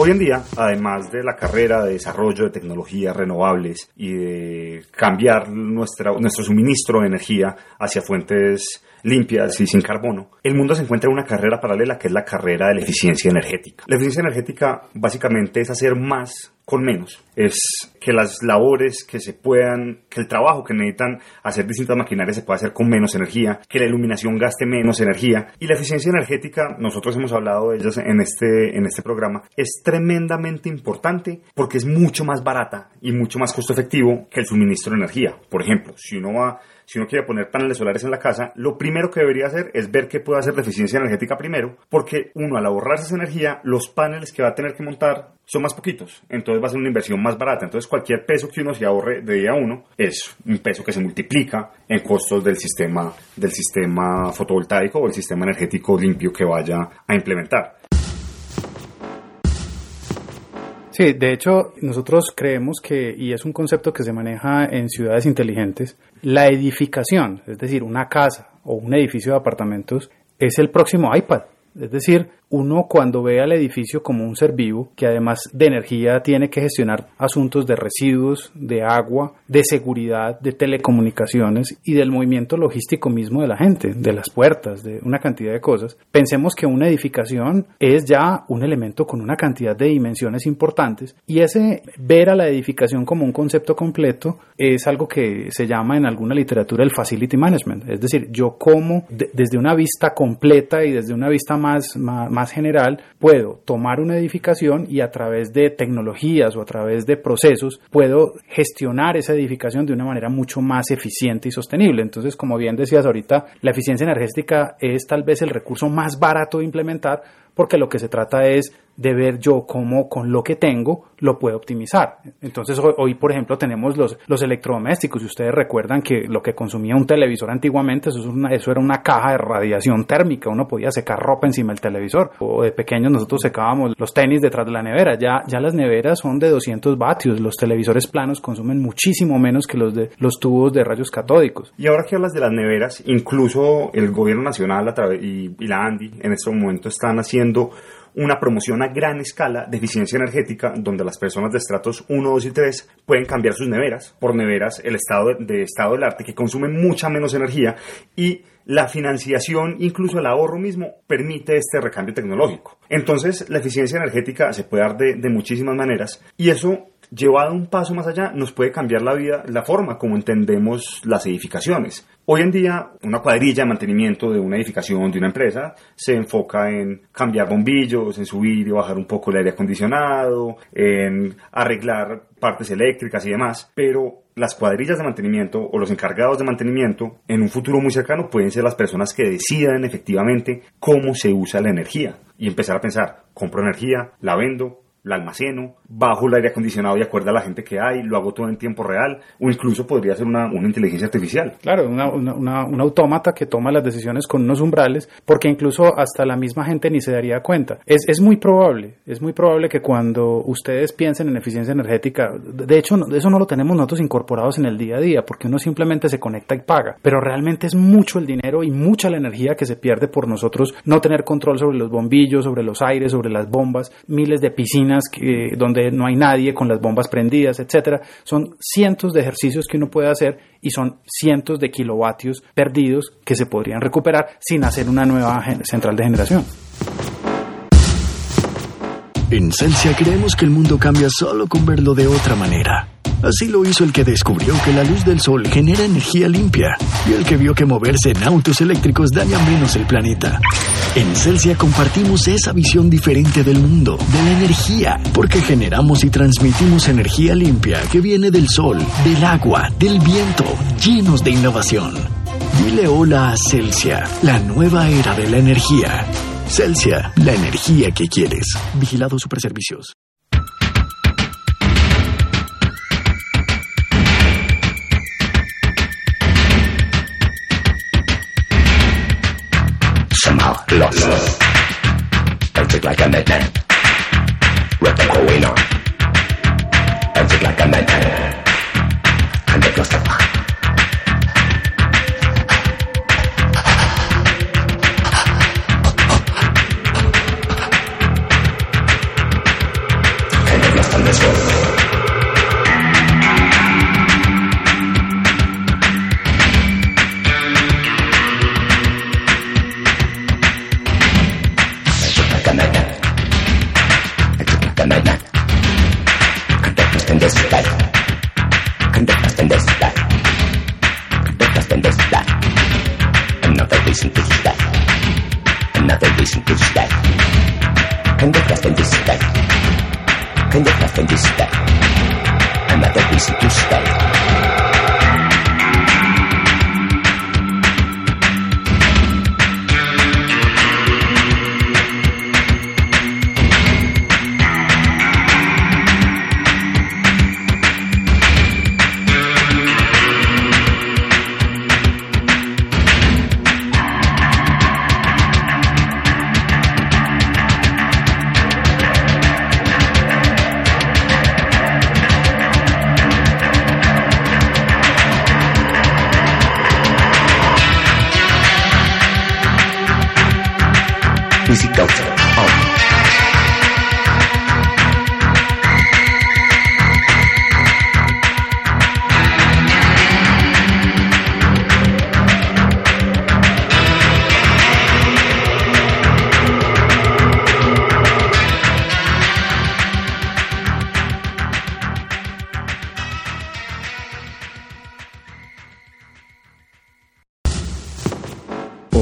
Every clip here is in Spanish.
Hoy en día, además de la carrera de desarrollo de tecnologías renovables y de cambiar nuestra, nuestro suministro de energía hacia fuentes limpias y sin carbono, el mundo se encuentra en una carrera paralela que es la carrera de la eficiencia energética. La eficiencia energética básicamente es hacer más con menos, es que las labores que se puedan, que el trabajo que necesitan hacer distintas maquinarias se pueda hacer con menos energía, que la iluminación gaste menos energía. Y la eficiencia energética, nosotros hemos hablado de ellas en este, en este programa, es tremendamente importante porque es mucho más barata y mucho más costo efectivo que el suministro de energía. Por ejemplo, si uno va si uno quiere poner paneles solares en la casa, lo primero que debería hacer es ver qué puede hacer de eficiencia energética primero, porque uno al ahorrarse esa energía, los paneles que va a tener que montar son más poquitos, entonces va a ser una inversión más barata. Entonces cualquier peso que uno se ahorre de día uno es un peso que se multiplica en costos del sistema, del sistema fotovoltaico o el sistema energético limpio que vaya a implementar. Sí, de hecho, nosotros creemos que, y es un concepto que se maneja en ciudades inteligentes, la edificación, es decir, una casa o un edificio de apartamentos, es el próximo iPad. Es decir, uno cuando ve al edificio como un ser vivo, que además de energía tiene que gestionar asuntos de residuos, de agua, de seguridad, de telecomunicaciones y del movimiento logístico mismo de la gente, de las puertas, de una cantidad de cosas, pensemos que una edificación es ya un elemento con una cantidad de dimensiones importantes y ese ver a la edificación como un concepto completo es algo que se llama en alguna literatura el facility management, es decir, yo como desde una vista completa y desde una vista más, más más general, puedo tomar una edificación y a través de tecnologías o a través de procesos puedo gestionar esa edificación de una manera mucho más eficiente y sostenible. Entonces, como bien decías ahorita, la eficiencia energética es tal vez el recurso más barato de implementar porque lo que se trata es de ver yo cómo con lo que tengo lo puedo optimizar. Entonces hoy, por ejemplo, tenemos los, electrodomésticos. Y ustedes recuerdan que lo que consumía un televisor antiguamente, eso, eso era una caja de radiación térmica. Uno podía secar ropa encima del televisor. O de pequeños nosotros secábamos los tenis detrás de la nevera. Ya, ya las neveras son de 200 vatios. Los televisores planos consumen muchísimo menos que los de los tubos de rayos catódicos. Y ahora que hablas de las neveras, incluso el gobierno nacional y, y la ANDI en este momento están haciendo una promoción a gran escala de eficiencia energética donde las personas de estratos 1, 2 y 3 pueden cambiar sus neveras por neveras el estado de, estado del arte que consumen mucha menos energía y la financiación, incluso el ahorro mismo, permite este recambio tecnológico. Entonces, la eficiencia energética se puede dar de, de muchísimas maneras y eso llevado un paso más allá, nos puede cambiar la vida, la forma como entendemos las edificaciones. Hoy en día, una cuadrilla de mantenimiento de una edificación, de una empresa, se enfoca en cambiar bombillos, en subir y bajar un poco el aire acondicionado, en arreglar partes eléctricas y demás, pero las cuadrillas de mantenimiento o los encargados de mantenimiento en un futuro muy cercano pueden ser las personas que decidan efectivamente cómo se usa la energía y empezar a pensar, compro energía, la vendo, la almaceno, bajo el aire acondicionado y acuerdo a la gente que hay, lo hago todo en tiempo real, o incluso podría ser una, una inteligencia artificial. Claro, una, una, un autómata que toma las decisiones con unos umbrales, porque incluso hasta la misma gente ni se daría cuenta. Es, es muy probable, es muy probable que cuando ustedes piensen en eficiencia energética, de hecho, eso no lo tenemos nosotros incorporados en el día a día, porque uno simplemente se conecta y paga, pero realmente es mucho el dinero y mucha la energía que se pierde por nosotros no tener control sobre los bombillos, sobre los aires, sobre las bombas, miles de piscinas donde no hay nadie con las bombas prendidas, etcétera. Son cientos de ejercicios que uno puede hacer y son cientos de kilovatios perdidos que se podrían recuperar sin hacer una nueva central de generación. En Celsia creemos que el mundo cambia solo con verlo de otra manera. Así lo hizo el que descubrió que la luz del sol genera energía limpia y el que vio que moverse en autos eléctricos daña menos el planeta. En Celsia compartimos esa visión diferente del mundo, de la energía, porque generamos y transmitimos energía limpia que viene del sol, del agua, del viento, llenos de innovación. Dile hola a Celsia, la nueva era de la energía. Celsia, la energía que quieres. Vigilado Superservicios. Lost. Don't like a madman. Ripping going on. Take like a madman.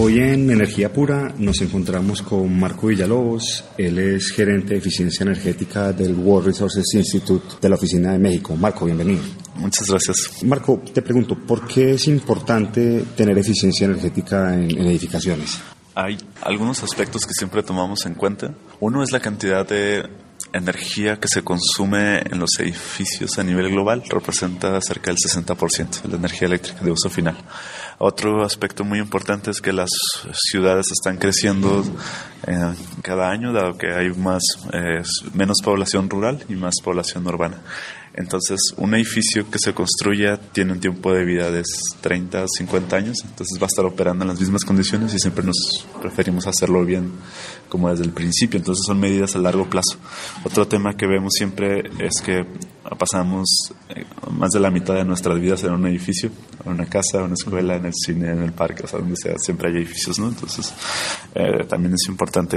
Hoy en Energía Pura nos encontramos con Marco Villalobos. Él es gerente de eficiencia energética del World Resources Institute de la Oficina de México. Marco, bienvenido. Muchas gracias. Marco, te pregunto, ¿por qué es importante tener eficiencia energética en, en edificaciones? Hay algunos aspectos que siempre tomamos en cuenta. Uno es la cantidad de energía que se consume en los edificios a nivel global. Representa cerca del 60% de la energía eléctrica de uso final. Otro aspecto muy importante es que las ciudades están creciendo eh, cada año, dado que hay más, eh, menos población rural y más población urbana. Entonces, un edificio que se construya tiene un tiempo de vida de 30 o 50 años, entonces va a estar operando en las mismas condiciones y siempre nos preferimos hacerlo bien como desde el principio, entonces son medidas a largo plazo. Otro tema que vemos siempre es que pasamos eh, más de la mitad de nuestras vidas en un edificio, en una casa, en una escuela, en el cine, en el parque, o sea, donde sea, siempre hay edificios, ¿no? Entonces, eh, también es importante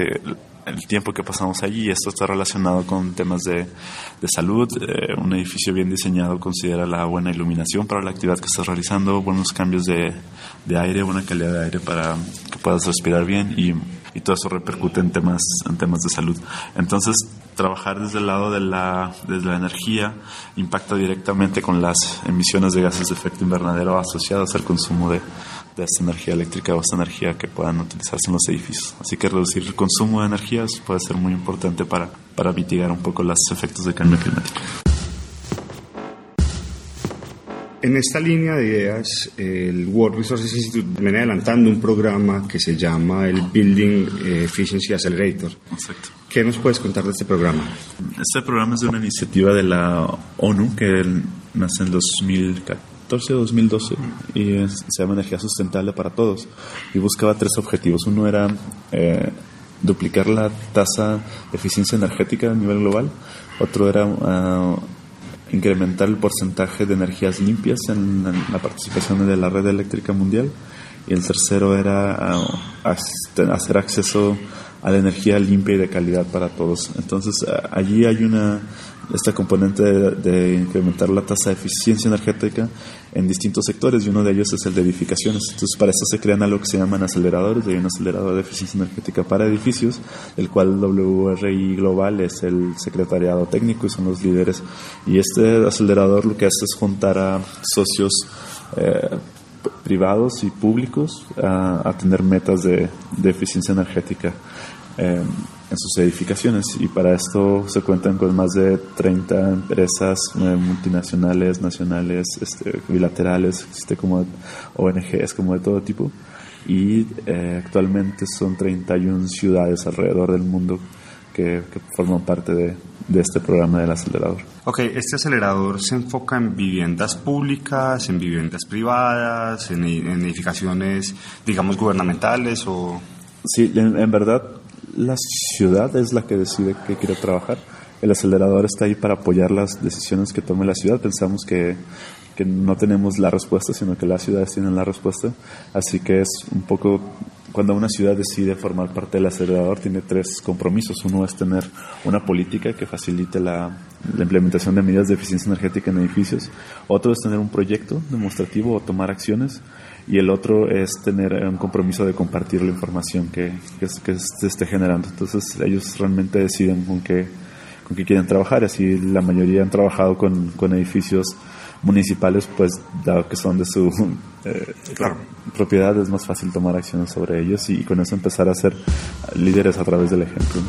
el, tiempo que pasamos allí esto está relacionado con temas de, de salud. Eh, un edificio bien diseñado considera la buena iluminación para la actividad que estás realizando, buenos cambios de, de aire, buena calidad de aire para que puedas respirar bien y y todo eso repercute en temas, en temas de salud. Entonces, trabajar desde el lado de la, de la energía impacta directamente con las emisiones de gases de efecto invernadero asociadas al consumo de, de esta energía eléctrica o esta energía que puedan utilizarse en los edificios. Así que reducir el consumo de energías puede ser muy importante para, para mitigar un poco los efectos del cambio climático. En esta línea de ideas, el World Resources Institute viene adelantando un programa que se llama el Building Efficiency Accelerator. Exacto. ¿Qué nos puedes contar de este programa? Este programa es de una iniciativa de la ONU que nace en 2014 o 2012 y se llama Energía Sustentable para Todos y buscaba tres objetivos. Uno era eh, duplicar la tasa de eficiencia energética a nivel global. Otro era uh, incrementar el porcentaje de energías limpias en la participación de la red eléctrica mundial y el tercero era uh, hacer acceso a la energía limpia y de calidad para todos. Entonces uh, allí hay una esta componente de, incrementar la tasa de eficiencia energética en distintos sectores y uno de ellos es el de edificaciones. Entonces para eso se crean algo que se llaman aceleradores, hay un acelerador de eficiencia energética para edificios, el cual WRI Global es el secretariado técnico y son los líderes. Y este acelerador lo que hace es juntar a socios eh, privados y públicos a, tener metas de eficiencia energética. Eh, en sus edificaciones y para esto se cuentan con más de 30 empresas eh, multinacionales, nacionales, este, bilaterales, existe como ONGs como de todo tipo y eh, actualmente son 31 ciudades alrededor del mundo que, forman parte de, de, este programa del acelerador. Ok, este acelerador se enfoca en viviendas públicas, en viviendas privadas, en, en edificaciones, digamos, gubernamentales o... Sí, en, en verdad la ciudad es la que decide qué quiere trabajar. El acelerador está ahí para apoyar las decisiones que tome la ciudad. Pensamos que que no tenemos la respuesta, sino que las ciudades tienen la respuesta. Así que es un poco, cuando una ciudad decide formar parte del acelerador, tiene tres compromisos. Uno es tener una política que facilite la, la implementación de medidas de eficiencia energética en edificios. Otro es tener un proyecto demostrativo o tomar acciones. Y el otro es tener un compromiso de compartir la información que, que, se esté generando. Entonces ellos realmente deciden con qué, con qué quieren trabajar. Así la mayoría han trabajado con, con edificios municipales, pues dado que son de su eh, propiedad, es más fácil tomar acciones sobre ellos y, con eso empezar a ser líderes a través del ejemplo.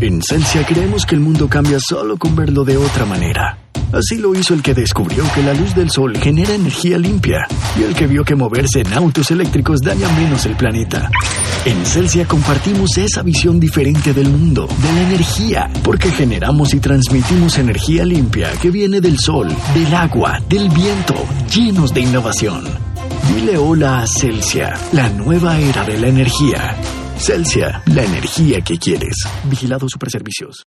En Celsia creemos que el mundo cambia solo con verlo de otra manera. Así lo hizo el que descubrió que la luz del sol genera energía limpia y el que vio que moverse en autos eléctricos daña menos el planeta. En Celsia compartimos esa visión diferente del mundo, de la energía, porque generamos y transmitimos energía limpia que viene del sol, del agua, del viento, llenos de innovación. Dile hola a Celsia, la nueva era de la energía. Celsia, la energía que quieres. Vigilado Superservicios.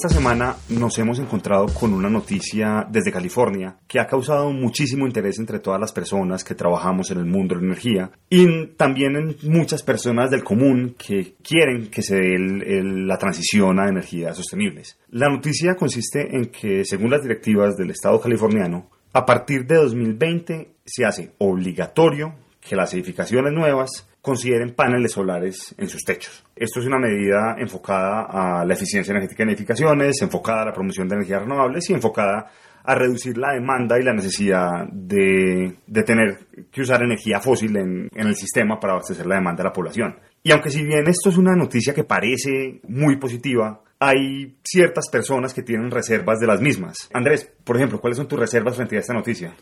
Esta semana nos hemos encontrado con una noticia desde California que ha causado muchísimo interés entre todas las personas que trabajamos en el mundo de la energía y también en muchas personas del común que quieren que se dé la transición a energías sostenibles. La noticia consiste en que, según las directivas del Estado californiano, a partir de 2020 se hace obligatorio que las edificaciones nuevas consideren paneles solares en sus techos. Esto es una medida enfocada a la eficiencia energética en edificaciones, enfocada a la promoción de energías renovables y enfocada a reducir la demanda y la necesidad de, tener que usar energía fósil en, en el sistema para abastecer la demanda de la población. Y aunque si bien esto es una noticia que parece muy positiva, hay ciertas personas que tienen reservas de las mismas. Andrés, por ejemplo, ¿cuáles son tus reservas frente a esta noticia?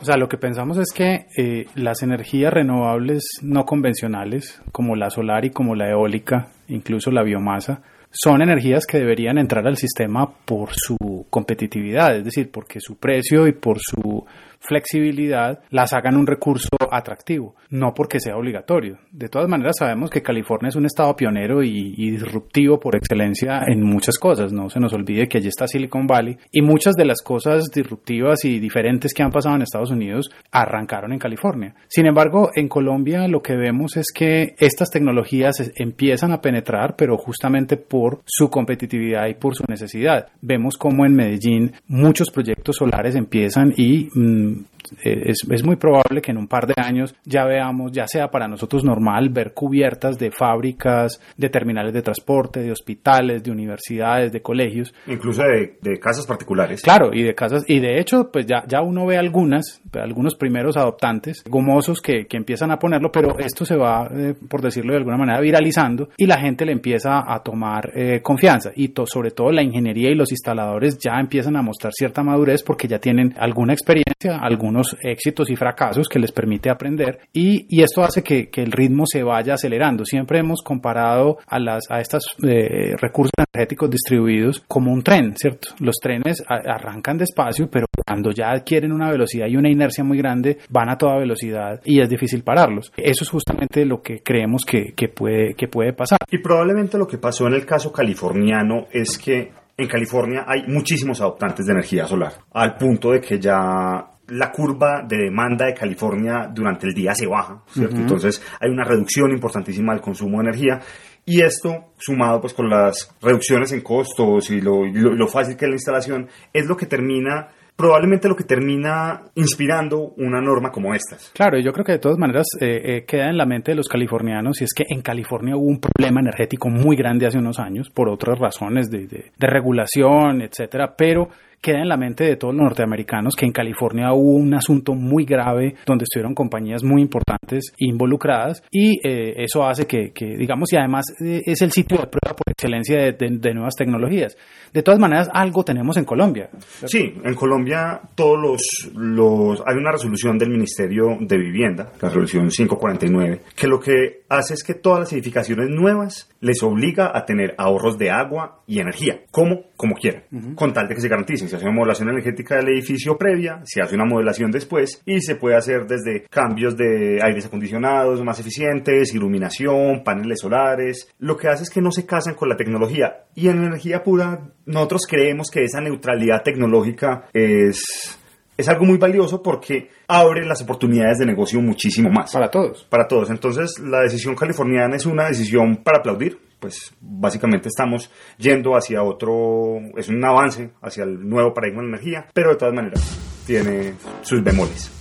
O sea, lo que pensamos es que eh, las energías renovables no convencionales, como la solar y como la eólica, incluso la biomasa, son energías que deberían entrar al sistema por su competitividad, es decir, porque su precio y por su flexibilidad, las hagan un recurso atractivo, no porque sea obligatorio. De todas maneras, sabemos que California es un estado pionero y, disruptivo por excelencia en muchas cosas. No se nos olvide que allí está Silicon Valley y muchas de las cosas disruptivas y diferentes que han pasado en Estados Unidos arrancaron en California. Sin embargo, en Colombia lo que vemos es que estas tecnologías empiezan a penetrar, pero justamente por su competitividad y por su necesidad. Vemos como en Medellín muchos proyectos solares empiezan y mm, eh, es, es, muy probable que en un par de años ya veamos, ya sea para nosotros normal, ver cubiertas de fábricas, de terminales de transporte, de hospitales, de universidades, de colegios. Incluso de, de casas particulares. Claro, y de casas, y de hecho, pues ya, ya uno ve algunas, algunos primeros adoptantes gomosos que, que empiezan a ponerlo, pero esto se va, eh, por decirlo de alguna manera, viralizando y la gente le empieza a tomar eh, confianza y to, sobre todo la ingeniería y los instaladores ya empiezan a mostrar cierta madurez porque ya tienen alguna experiencia, algunos éxitos y fracasos que les permite aprender y, y esto hace que, que, el ritmo se vaya acelerando. Siempre hemos comparado a, las, a estos eh, recursos energéticos distribuidos como un tren, ¿cierto? Los trenes a, arrancan despacio, pero cuando ya adquieren una velocidad y una inercia muy grande, van a toda velocidad y es difícil pararlos. Eso es justamente lo que creemos que, que, puede, que puede pasar. Y probablemente lo que pasó en el caso californiano es que en California hay muchísimos adoptantes de energía solar, al punto de que ya la curva de demanda de California durante el día se baja, ¿cierto? Uh -huh. Entonces hay una reducción importantísima del consumo de energía y esto, sumado pues con las reducciones en costos y lo, lo, lo fácil que es la instalación, es lo que termina probablemente lo que termina inspirando una norma como estas. Claro, yo creo que de todas maneras eh, eh, queda en la mente de los californianos y es que en California hubo un problema energético muy grande hace unos años por otras razones de, de, de regulación, etcétera, pero queda en la mente de todos los norteamericanos que en California hubo un asunto muy grave donde estuvieron compañías muy importantes involucradas y eh, eso hace que, que, digamos, y además eh, es el sitio de prueba por excelencia de, de, de, nuevas tecnologías. De todas maneras, algo tenemos en Colombia. ¿cierto? Sí, en Colombia todos los, los, hay una resolución del Ministerio de Vivienda, la resolución 549, que lo que hace es que todas las edificaciones nuevas les obliga a tener ahorros de agua y energía, como, como quieran, uh -huh. con tal de que se garanticen se hace una modelación energética del edificio previa, se hace una modelación después y se puede hacer desde cambios de aires acondicionados más eficientes, iluminación, paneles solares. Lo que hace es que no se casan con la tecnología y en energía pura nosotros creemos que esa neutralidad tecnológica es es algo muy valioso porque abre las oportunidades de negocio muchísimo más. Para todos. Para todos. Entonces, la decisión californiana es una decisión para aplaudir. Pues básicamente estamos yendo hacia otro, es un avance hacia el nuevo paradigma de energía, pero de todas maneras tiene sus bemoles.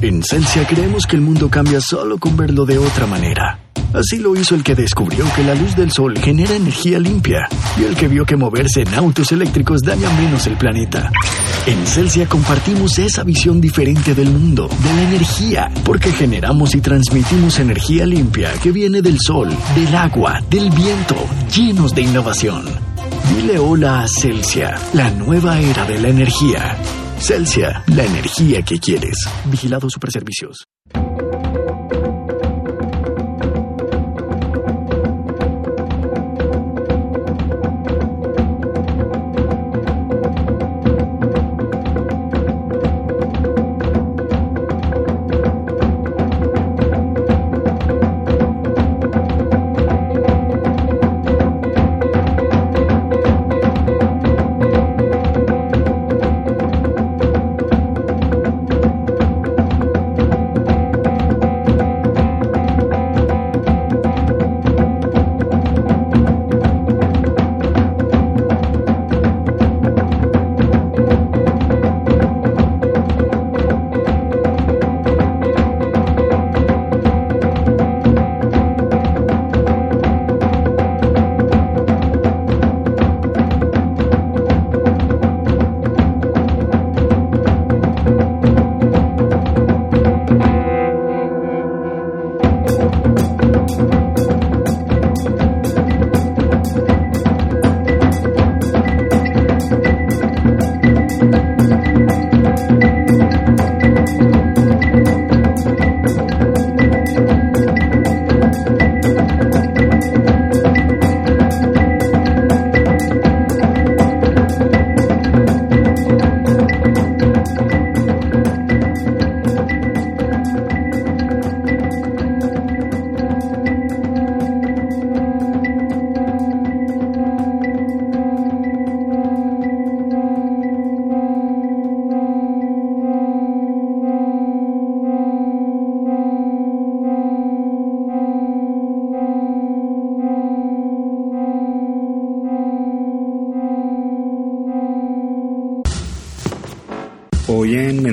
En Celsia creemos que el mundo cambia solo con verlo de otra manera. Así lo hizo el que descubrió que la luz del sol genera energía limpia y el que vio que moverse en autos eléctricos daña menos el planeta. En Celsia compartimos esa visión diferente del mundo, de la energía, porque generamos y transmitimos energía limpia que viene del sol, del agua, del viento, llenos de innovación. Dile hola a Celsia, la nueva era de la energía. Celsia, la energía que quieres. Vigilado Superservicios.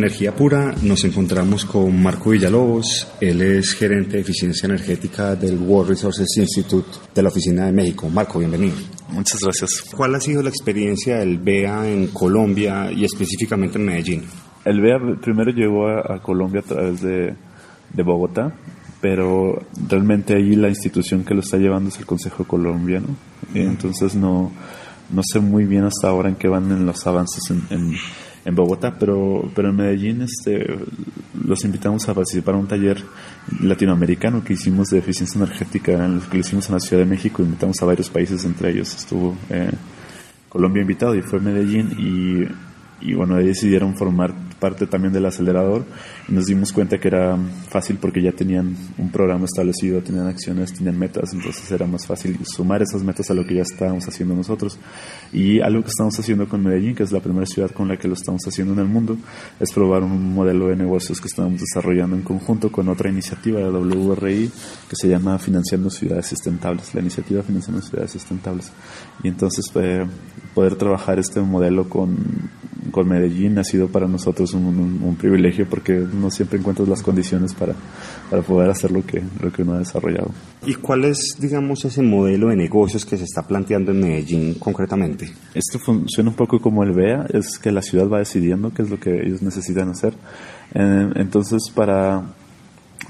Energía Pura nos encontramos con Marco Villalobos. Él es gerente de eficiencia energética del World Resources Institute de la Oficina de México. Marco, bienvenido. Muchas gracias. ¿Cuál ha sido la experiencia del BEA en Colombia y específicamente en Medellín? El BEA primero llegó a, Colombia a través de, de Bogotá, pero realmente ahí la institución que lo está llevando es el Consejo Colombiano. Entonces no, no sé muy bien hasta ahora en qué van en los avances en en Bogotá, pero, pero en Medellín este, los invitamos a participar en un taller latinoamericano que hicimos de eficiencia energética, en que lo hicimos en la Ciudad de México, invitamos a varios países, entre ellos estuvo eh, Colombia invitado y fue Medellín y y bueno, decidieron formar parte también del acelerador y nos dimos cuenta que era fácil porque ya tenían un programa establecido, tenían acciones, tenían metas, entonces era más fácil sumar esas metas a lo que ya estábamos haciendo nosotros. Y algo que estamos haciendo con Medellín, que es la primera ciudad con la que lo estamos haciendo en el mundo, es probar un modelo de negocios que estamos desarrollando en conjunto con otra iniciativa de WRI que se llama Financiando Ciudades Sustentables, la iniciativa Financiando Ciudades Sustentables. Y entonces eh, poder trabajar este modelo con con Medellín ha sido para nosotros un, privilegio porque no siempre encuentras las condiciones para, para poder hacer lo que, lo que uno ha desarrollado. ¿Y cuál es, digamos, ese modelo de negocios que se está planteando en Medellín concretamente? Esto funciona un poco como el BEA, es que la ciudad va decidiendo qué es lo que ellos necesitan hacer. Eh, entonces, para,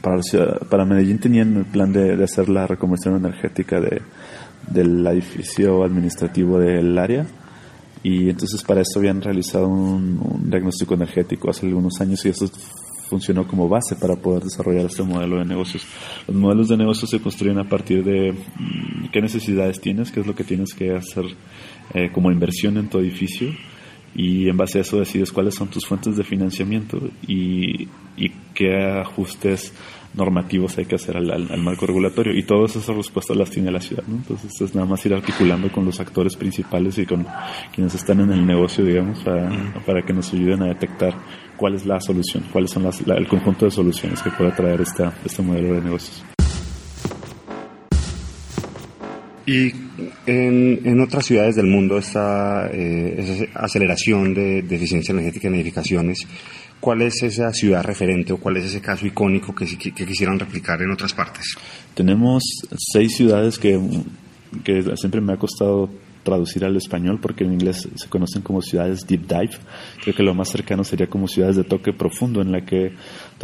para, para Medellín tenían el plan de, de hacer la reconversión energética de, del edificio administrativo del área y entonces para eso habían realizado un, diagnóstico energético hace algunos años y eso funcionó como base para poder desarrollar este modelo de negocios. Los modelos de negocios se construyen a partir de mm, qué necesidades tienes, qué es lo que tienes que hacer eh, como inversión en tu edificio y en base a eso decides cuáles son tus fuentes de financiamiento y qué ajustes normativos hay que hacer al, marco regulatorio y todas esas respuestas las tiene la ciudad. ¿no? Entonces es nada más ir articulando con los actores principales y con quienes están en el negocio, digamos, para, que nos ayuden a detectar cuál es la solución, cuáles son las, el conjunto de soluciones que puede traer esta, este modelo de negocios. Y en, en, otras ciudades del mundo esta eh, aceleración de, de, eficiencia energética en edificaciones ¿Cuál es esa ciudad referente o cuál es ese caso icónico que, que quisieran replicar en otras partes? Tenemos seis ciudades que, que siempre me ha costado traducir al español porque en inglés se conocen como ciudades deep dive. Creo que lo más cercano sería como ciudades de toque profundo en la que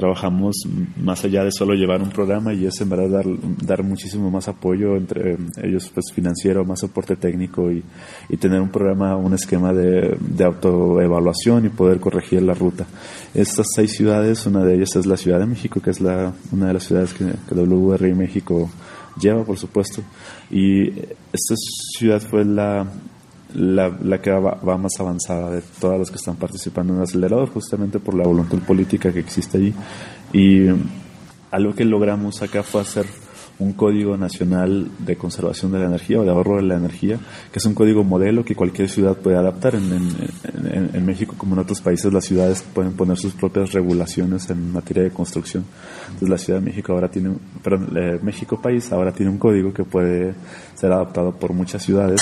trabajamos más allá de solo llevar un programa y es en verdad dar, dar muchísimo más apoyo entre ellos pues financiero, más soporte técnico y, y tener un programa, un esquema de, de autoevaluación y poder corregir la ruta. Estas seis ciudades, una de ellas es la Ciudad de México, que es la, una de las ciudades que, que WRI México lleva, por supuesto. Y esta ciudad fue la, la, que va, más avanzada de todas las que están participando en el acelerador, justamente por la voluntad política que existe allí. Y algo que logramos acá fue hacer un código nacional de conservación de la energía o de ahorro de la energía, que es un código modelo que cualquier ciudad puede adaptar. En, en, México, como en otros países, las ciudades pueden poner sus propias regulaciones en materia de construcción. Entonces, la Ciudad de México ahora tiene, perdón, eh, México país ahora tiene un código que puede ser adaptado por muchas ciudades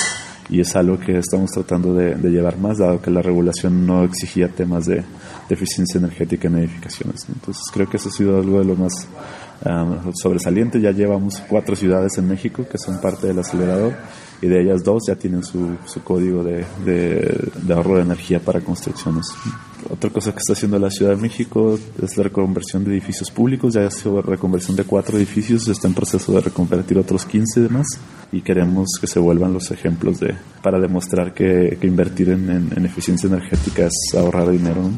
y es algo que estamos tratando de, llevar más, dado que la regulación no exigía temas de, eficiencia energética en edificaciones. Entonces, creo que eso ha sido algo de lo más Um, sobresaliente. Ya llevamos cuatro ciudades en México que son parte del acelerador y de ellas dos ya tienen su, su código de, de, ahorro de energía para construcciones. Otra cosa que está haciendo la Ciudad de México es la reconversión de edificios públicos. Ya ha sido reconversión de cuatro edificios, está en proceso de reconvertir otros 15 más y queremos que se vuelvan los ejemplos de para demostrar que, que invertir en, en, eficiencia energética es ahorrar dinero.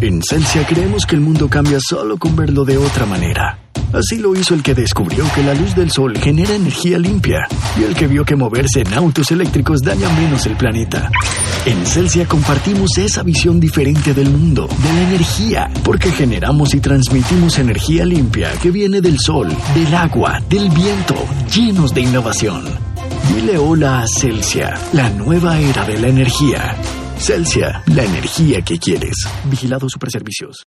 En Celsia creemos que el mundo cambia solo con verlo de otra manera. Así lo hizo el que descubrió que la luz del sol genera energía limpia y el que vio que moverse en autos eléctricos daña menos el planeta. En Celsia compartimos esa visión diferente del mundo, de la energía, porque generamos y transmitimos energía limpia que viene del sol, del agua, del viento, llenos de innovación. Dile hola a Celsia, la nueva era de la energía. Celsia, la energía que quieres. Vigilado Superservicios.